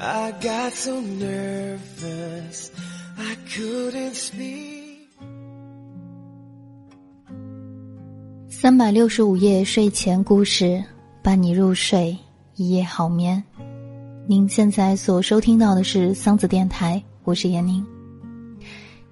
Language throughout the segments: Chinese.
I got so nervous I couldn't speak 三百六十五夜睡前故事，伴你入睡，一夜好眠。您现在所收听到的是桑子电台，我是闫宁。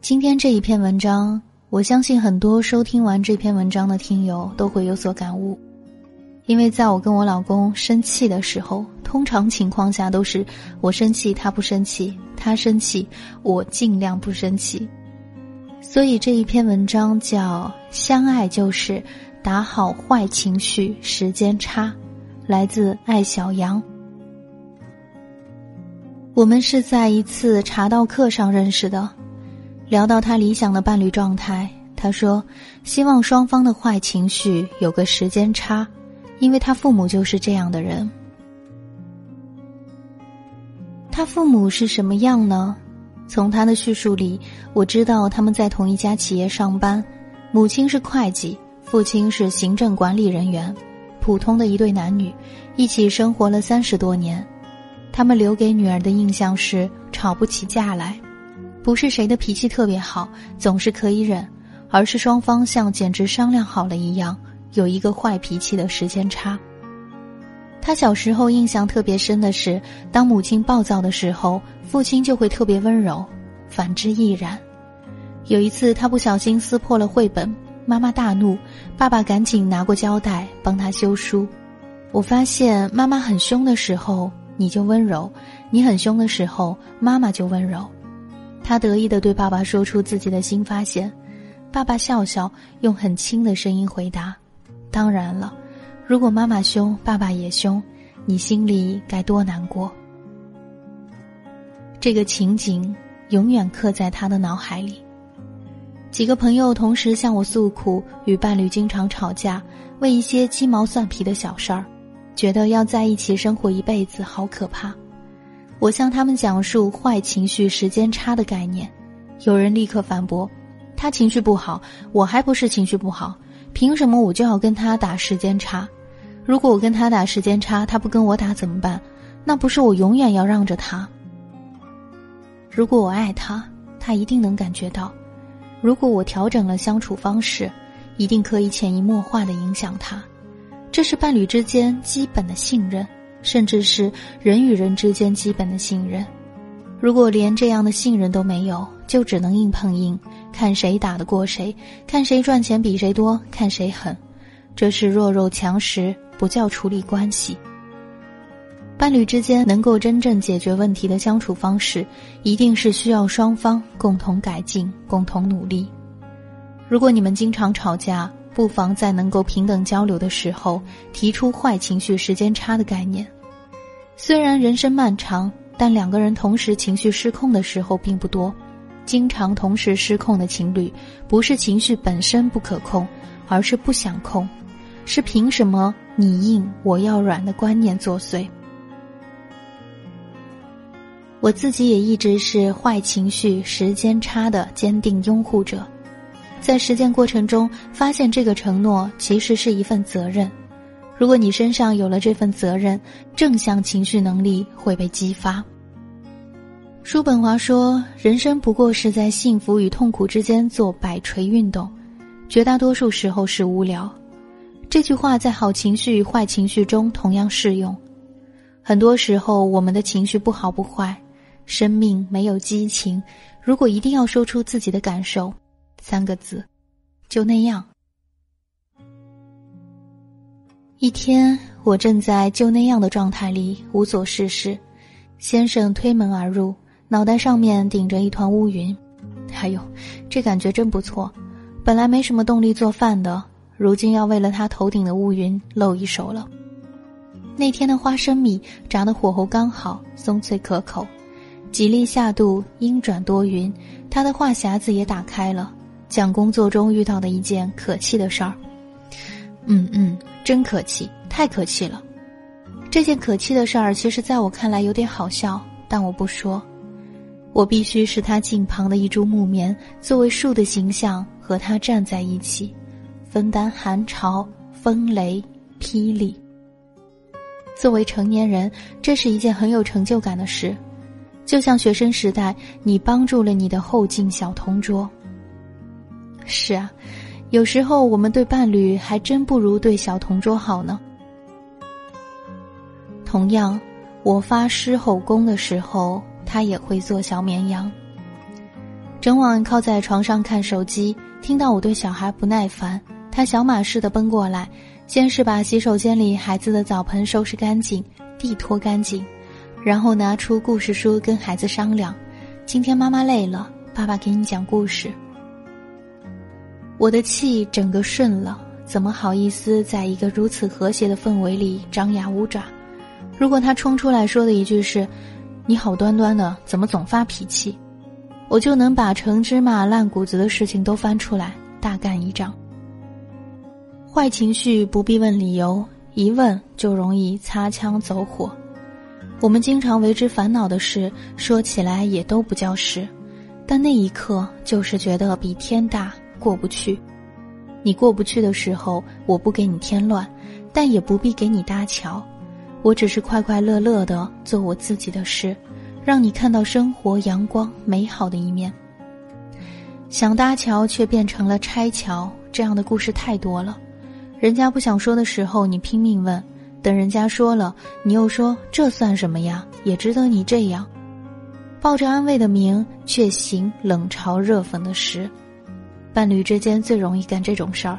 今天这一篇文章，我相信很多收听完这篇文章的听友都会有所感悟，因为在我跟我老公生气的时候，通常情况下都是我生气他不生气，他生气我尽量不生气，所以这一篇文章叫《相爱就是打好坏情绪时间差》，来自爱小杨。我们是在一次茶道课上认识的，聊到他理想的伴侣状态，他说希望双方的坏情绪有个时间差，因为他父母就是这样的人。他父母是什么样呢？从他的叙述里，我知道他们在同一家企业上班，母亲是会计，父亲是行政管理人员，普通的一对男女，一起生活了三十多年。他们留给女儿的印象是吵不起架来，不是谁的脾气特别好，总是可以忍，而是双方像简直商量好了一样，有一个坏脾气的时间差。他小时候印象特别深的是，当母亲暴躁的时候，父亲就会特别温柔，反之亦然。有一次，他不小心撕破了绘本，妈妈大怒，爸爸赶紧拿过胶带帮他修书。我发现妈妈很凶的时候。你就温柔，你很凶的时候，妈妈就温柔。他得意的对爸爸说出自己的新发现，爸爸笑笑，用很轻的声音回答：“当然了，如果妈妈凶，爸爸也凶，你心里该多难过。”这个情景永远刻在他的脑海里。几个朋友同时向我诉苦，与伴侣经常吵架，为一些鸡毛蒜皮的小事儿。觉得要在一起生活一辈子好可怕，我向他们讲述坏情绪时间差的概念，有人立刻反驳：“他情绪不好，我还不是情绪不好，凭什么我就要跟他打时间差？如果我跟他打时间差，他不跟我打怎么办？那不是我永远要让着他？如果我爱他，他一定能感觉到；如果我调整了相处方式，一定可以潜移默化的影响他。”这是伴侣之间基本的信任，甚至是人与人之间基本的信任。如果连这样的信任都没有，就只能硬碰硬，看谁打得过谁，看谁赚钱比谁多，看谁狠。这是弱肉强食，不叫处理关系。伴侣之间能够真正解决问题的相处方式，一定是需要双方共同改进、共同努力。如果你们经常吵架，不妨在能够平等交流的时候，提出坏情绪时间差的概念。虽然人生漫长，但两个人同时情绪失控的时候并不多。经常同时失控的情侣，不是情绪本身不可控，而是不想控，是凭什么你硬我要软的观念作祟。我自己也一直是坏情绪时间差的坚定拥护者。在实践过程中，发现这个承诺其实是一份责任。如果你身上有了这份责任，正向情绪能力会被激发。叔本华说：“人生不过是在幸福与痛苦之间做摆锤运动，绝大多数时候是无聊。”这句话在好情绪与坏情绪中同样适用。很多时候，我们的情绪不好不坏，生命没有激情，如果一定要说出自己的感受，三个字，就那样。一天，我正在就那样的状态里无所事事，先生推门而入，脑袋上面顶着一团乌云。还有，这感觉真不错。本来没什么动力做饭的，如今要为了他头顶的乌云露一手了。那天的花生米炸的火候刚好，松脆可口。吉利下肚，阴转多云，他的话匣子也打开了，讲工作中遇到的一件可气的事儿。嗯嗯。真可气，太可气了！这件可气的事儿，其实在我看来有点好笑，但我不说。我必须是他近旁的一株木棉，作为树的形象和他站在一起，分担寒潮、风雷、霹雳。作为成年人，这是一件很有成就感的事，就像学生时代，你帮助了你的后进小同桌。是啊。有时候，我们对伴侣还真不如对小同桌好呢。同样，我发狮吼功的时候，他也会做小绵羊。整晚靠在床上看手机，听到我对小孩不耐烦，他小马似的奔过来，先是把洗手间里孩子的澡盆收拾干净，地拖干净，然后拿出故事书跟孩子商量：“今天妈妈累了，爸爸给你讲故事。”我的气整个顺了，怎么好意思在一个如此和谐的氛围里张牙舞爪？如果他冲出来说的一句是“你好端端的，怎么总发脾气”，我就能把成芝麻烂谷子的事情都翻出来大干一仗。坏情绪不必问理由，一问就容易擦枪走火。我们经常为之烦恼的事，说起来也都不叫事，但那一刻就是觉得比天大。过不去，你过不去的时候，我不给你添乱，但也不必给你搭桥，我只是快快乐乐的做我自己的事，让你看到生活阳光美好的一面。想搭桥却变成了拆桥，这样的故事太多了。人家不想说的时候，你拼命问；等人家说了，你又说这算什么呀？也值得你这样，抱着安慰的名，却行冷嘲热讽的实。伴侣之间最容易干这种事儿，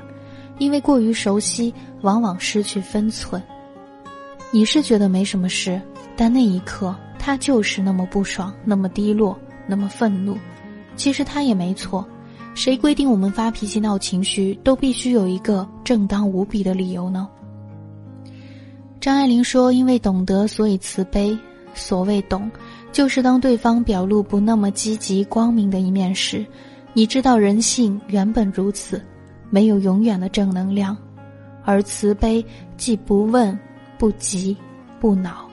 因为过于熟悉，往往失去分寸。你是觉得没什么事，但那一刻他就是那么不爽，那么低落，那么愤怒。其实他也没错，谁规定我们发脾气、闹情绪都必须有一个正当无比的理由呢？张爱玲说：“因为懂得，所以慈悲。所谓懂，就是当对方表露不那么积极、光明的一面时。”你知道人性原本如此，没有永远的正能量，而慈悲既不问、不急、不恼。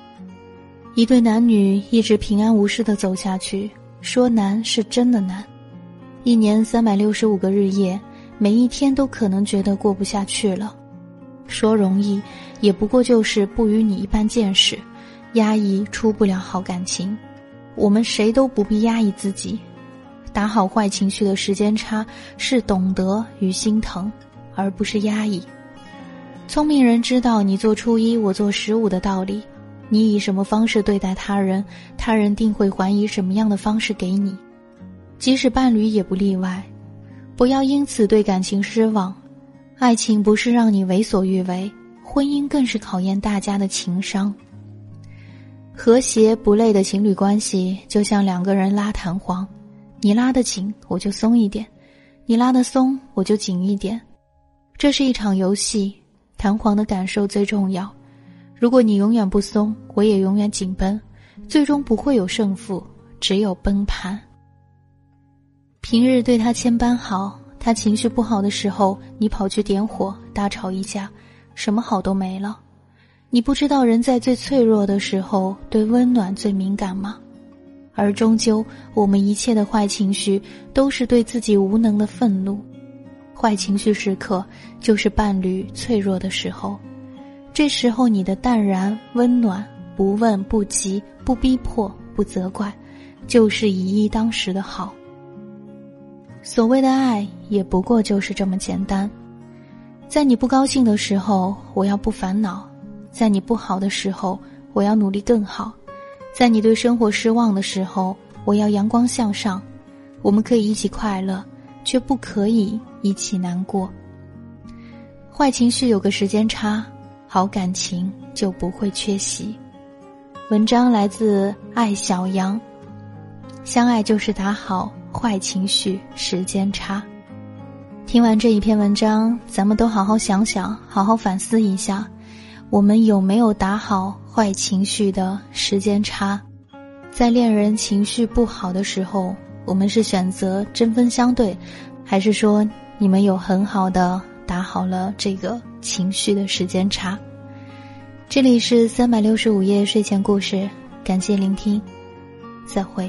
一对男女一直平安无事的走下去，说难是真的难。一年三百六十五个日夜，每一天都可能觉得过不下去了。说容易，也不过就是不与你一般见识，压抑出不了好感情。我们谁都不必压抑自己。打好坏情绪的时间差是懂得与心疼，而不是压抑。聪明人知道你做初一，我做十五的道理。你以什么方式对待他人，他人定会还以什么样的方式给你。即使伴侣也不例外。不要因此对感情失望。爱情不是让你为所欲为，婚姻更是考验大家的情商。和谐不累的情侣关系，就像两个人拉弹簧。你拉得紧，我就松一点；你拉得松，我就紧一点。这是一场游戏，弹簧的感受最重要。如果你永远不松，我也永远紧绷，最终不会有胜负，只有崩盘。平日对他千般好，他情绪不好的时候，你跑去点火，大吵一架，什么好都没了。你不知道人在最脆弱的时候，对温暖最敏感吗？而终究，我们一切的坏情绪都是对自己无能的愤怒。坏情绪时刻就是伴侣脆弱的时候，这时候你的淡然、温暖、不问不急、不逼迫、不责怪，就是以一当十的好。所谓的爱，也不过就是这么简单。在你不高兴的时候，我要不烦恼；在你不好的时候，我要努力更好。在你对生活失望的时候，我要阳光向上；我们可以一起快乐，却不可以一起难过。坏情绪有个时间差，好感情就不会缺席。文章来自爱小羊。相爱就是打好坏情绪时间差。听完这一篇文章，咱们都好好想想，好好反思一下，我们有没有打好坏情绪的时间差？在恋人情绪不好的时候，我们是选择针锋相对，还是说你们有很好的打好了这个情绪的时间差？这里是三百六十五夜睡前故事，感谢聆听，再会。